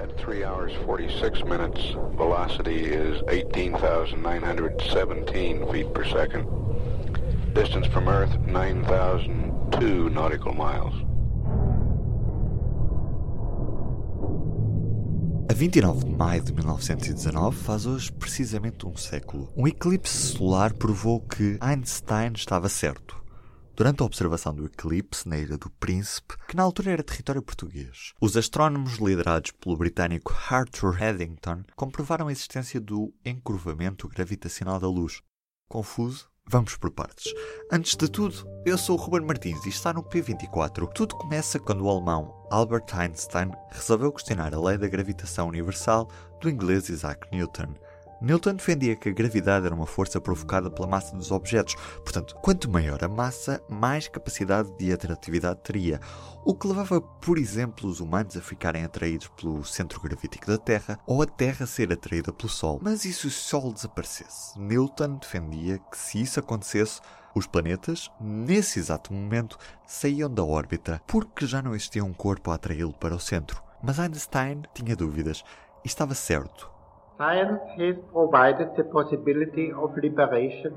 At 3 hours 46 minutes, velocity is 18,917 feet per second. Distance from Earth 9,002 nautical miles. A 29 de maio de 1919 faz hoje precisamente um século. Um eclipse solar provou que Einstein estava certo. Durante a observação do eclipse na Ilha do Príncipe, que na altura era território português, os astrónomos liderados pelo britânico Arthur Eddington comprovaram a existência do encurvamento gravitacional da luz. Confuso? Vamos por partes. Antes de tudo, eu sou o Ruben Martins e está no P24. Tudo começa quando o alemão Albert Einstein resolveu questionar a lei da gravitação universal do inglês Isaac Newton. Newton defendia que a gravidade era uma força provocada pela massa dos objetos, portanto, quanto maior a massa, mais capacidade de atratividade teria, o que levava, por exemplo, os humanos a ficarem atraídos pelo centro gravítico da Terra ou a Terra a ser atraída pelo Sol. Mas e se o Sol desaparecesse? Newton defendia que se isso acontecesse, os planetas, nesse exato momento, saíam da órbita porque já não existia um corpo a atraí-lo para o centro. Mas Einstein tinha dúvidas e estava certo. Science has provided the possibility of liberation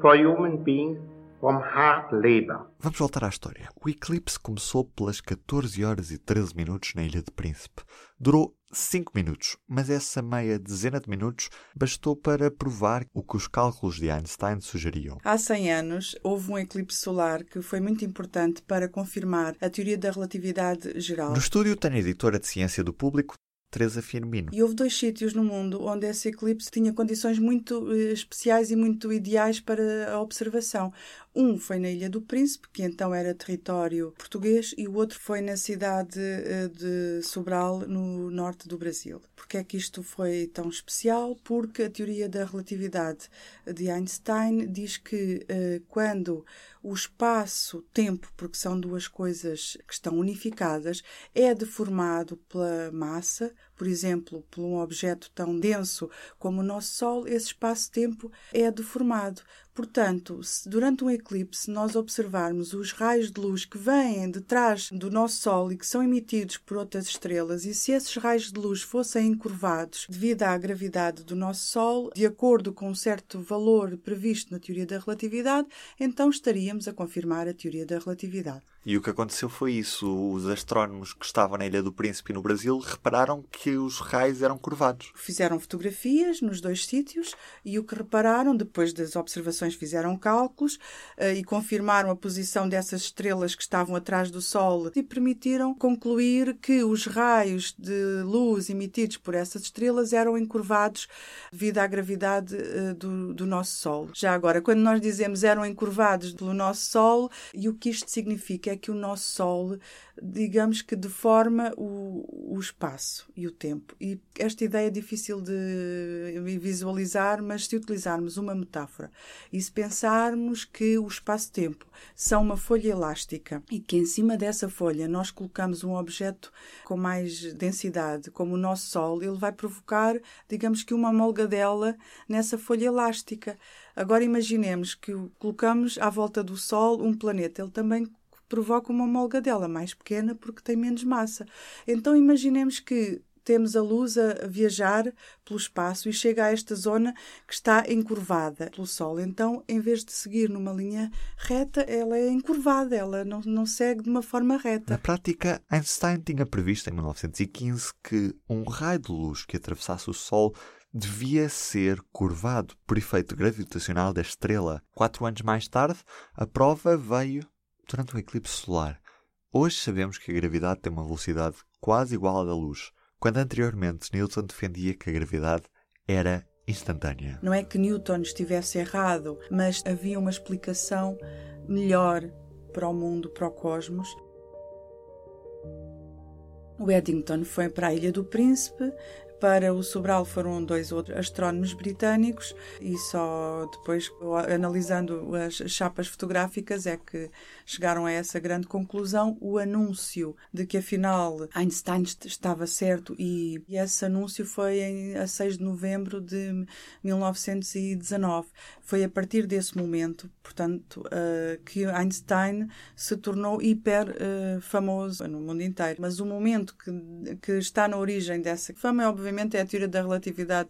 for human beings from hard labor. Vamos voltar à história. O eclipse começou pelas 14 horas e 13 minutos na Ilha de Príncipe. Durou 5 minutos, mas essa meia dezena de minutos bastou para provar o que os cálculos de Einstein sugeriam. Há 100 anos houve um eclipse solar que foi muito importante para confirmar a teoria da relatividade geral. No estúdio tem a editora de ciência do público, Teresa Firmino. E houve dois sítios no mundo onde esse eclipse tinha condições muito eh, especiais e muito ideais para a observação. Um foi na Ilha do Príncipe, que então era território português, e o outro foi na cidade eh, de Sobral, no norte do Brasil. Porquê é que isto foi tão especial? Porque a teoria da relatividade de Einstein diz que eh, quando o espaço-tempo, porque são duas coisas que estão unificadas, é deformado pela massa, por exemplo, por um objeto tão denso como o nosso Sol, esse espaço-tempo é deformado. Portanto, se durante um eclipse nós observarmos os raios de luz que vêm de trás do nosso Sol e que são emitidos por outras estrelas, e se esses raios de luz fossem encurvados devido à gravidade do nosso Sol, de acordo com um certo valor previsto na teoria da relatividade, então estaríamos a confirmar a teoria da relatividade. E o que aconteceu foi isso. Os astrónomos que estavam na Ilha do Príncipe no Brasil repararam que os raios eram curvados. Fizeram fotografias nos dois sítios e o que repararam, depois das observações, fizeram cálculos uh, e confirmaram a posição dessas estrelas que estavam atrás do Sol e permitiram concluir que os raios de luz emitidos por essas estrelas eram encurvados devido à gravidade uh, do, do nosso Sol. Já agora, quando nós dizemos eram encurvados pelo nosso Sol, e o que isto significa é que o nosso Sol, digamos que deforma o, o espaço e o tempo. E esta ideia é difícil de visualizar, mas se utilizarmos uma metáfora e se pensarmos que o espaço-tempo são uma folha elástica e que em cima dessa folha nós colocamos um objeto com mais densidade, como o nosso Sol, ele vai provocar, digamos que uma molgadela nessa folha elástica. Agora imaginemos que colocamos à volta do Sol um planeta, ele também provoca uma molgadela mais pequena porque tem menos massa. Então imaginemos que temos a luz a viajar pelo espaço e chega a esta zona que está encurvada pelo Sol. Então, em vez de seguir numa linha reta, ela é encurvada, ela não, não segue de uma forma reta. Na prática, Einstein tinha previsto em 1915 que um raio de luz que atravessasse o Sol devia ser curvado por efeito gravitacional da estrela. Quatro anos mais tarde, a prova veio durante um eclipse solar. Hoje sabemos que a gravidade tem uma velocidade quase igual à da luz, quando anteriormente Newton defendia que a gravidade era instantânea. Não é que Newton estivesse errado, mas havia uma explicação melhor para o mundo, para o cosmos. O Eddington foi para a Ilha do Príncipe Para o Sobral foram dois outros astrónomos britânicos e só depois, analisando as chapas fotográficas, é que chegaram a essa grande conclusão. O anúncio de que afinal Einstein estava certo e esse anúncio foi em, a 6 de novembro de 1919. Foi a partir desse momento, portanto, uh, que Einstein se tornou hiper uh, famoso no mundo inteiro. Mas o momento que, que está na origem dessa fama obviamente, é a teoria da relatividade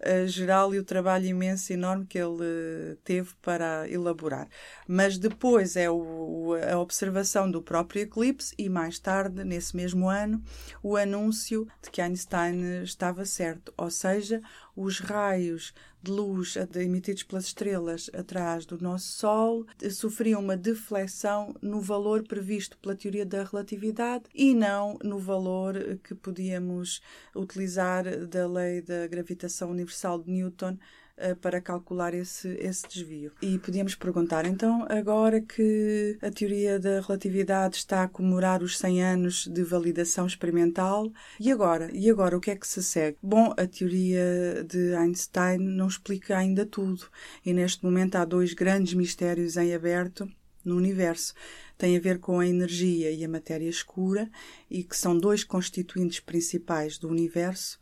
uh, geral e o trabalho imenso, enorme que ele teve para elaborar. Mas depois é o, a observação do próprio eclipse e, mais tarde, nesse mesmo ano, o anúncio de que Einstein estava certo, ou seja, os raios de luz emitidos pelas estrelas atrás do nosso Sol sofriam uma deflexão no valor previsto pela teoria da relatividade e não no valor que podíamos utilizar da lei da gravitação universal de Newton eh, para calcular esse, esse desvio. E podíamos perguntar, então, agora que a teoria da relatividade está a comemorar os 100 anos de validação experimental, e agora? E agora o que é que se segue? Bom, a teoria de Einstein não explica ainda tudo, e neste momento há dois grandes mistérios em aberto no universo. Tem a ver com a energia e a matéria escura, e que são dois constituintes principais do universo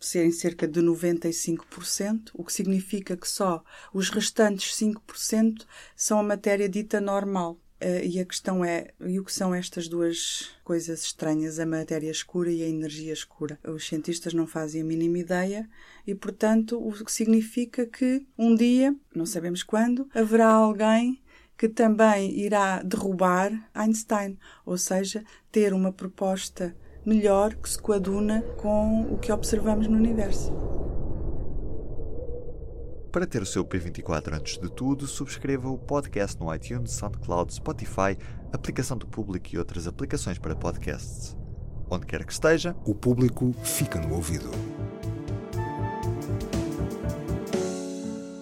serem cerca de 95%, o que significa que só os restantes 5% são a matéria dita normal. Uh, e a questão é, e o que são estas duas coisas estranhas, a matéria escura e a energia escura? Os cientistas não fazem a mínima ideia e, portanto, o que significa que um dia, não sabemos quando, haverá alguém que também irá derrubar Einstein, ou seja, ter uma proposta melhor que se coaduna com o que observamos no universo. Para ter o seu P24 antes de tudo, subscreva o podcast no iTunes, SoundCloud, Spotify, aplicação do público e outras aplicações para podcasts. Onde quer que esteja, o público fica no ouvido.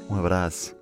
Um abraço